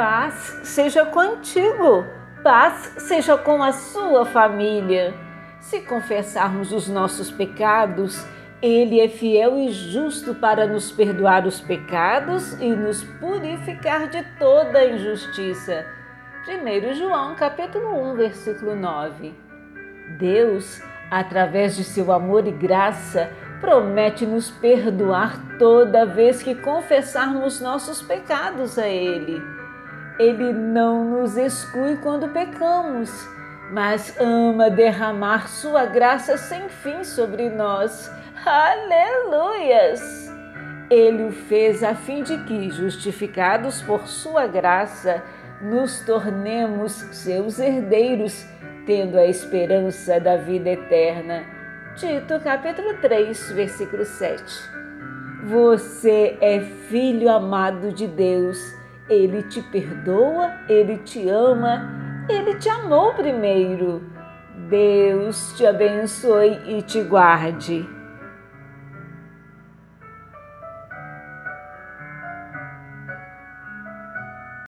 Paz seja contigo, paz seja com a sua família. Se confessarmos os nossos pecados, Ele é fiel e justo para nos perdoar os pecados e nos purificar de toda injustiça. 1 João capítulo 1, versículo 9. Deus, através de seu amor e graça, promete nos perdoar toda vez que confessarmos nossos pecados a Ele. Ele não nos exclui quando pecamos, mas ama derramar Sua graça sem fim sobre nós. Aleluias! Ele o fez a fim de que, justificados por Sua graça, nos tornemos seus herdeiros, tendo a esperança da vida eterna. Tito, capítulo 3, versículo 7. Você é filho amado de Deus. Ele te perdoa, ele te ama, ele te amou primeiro. Deus te abençoe e te guarde.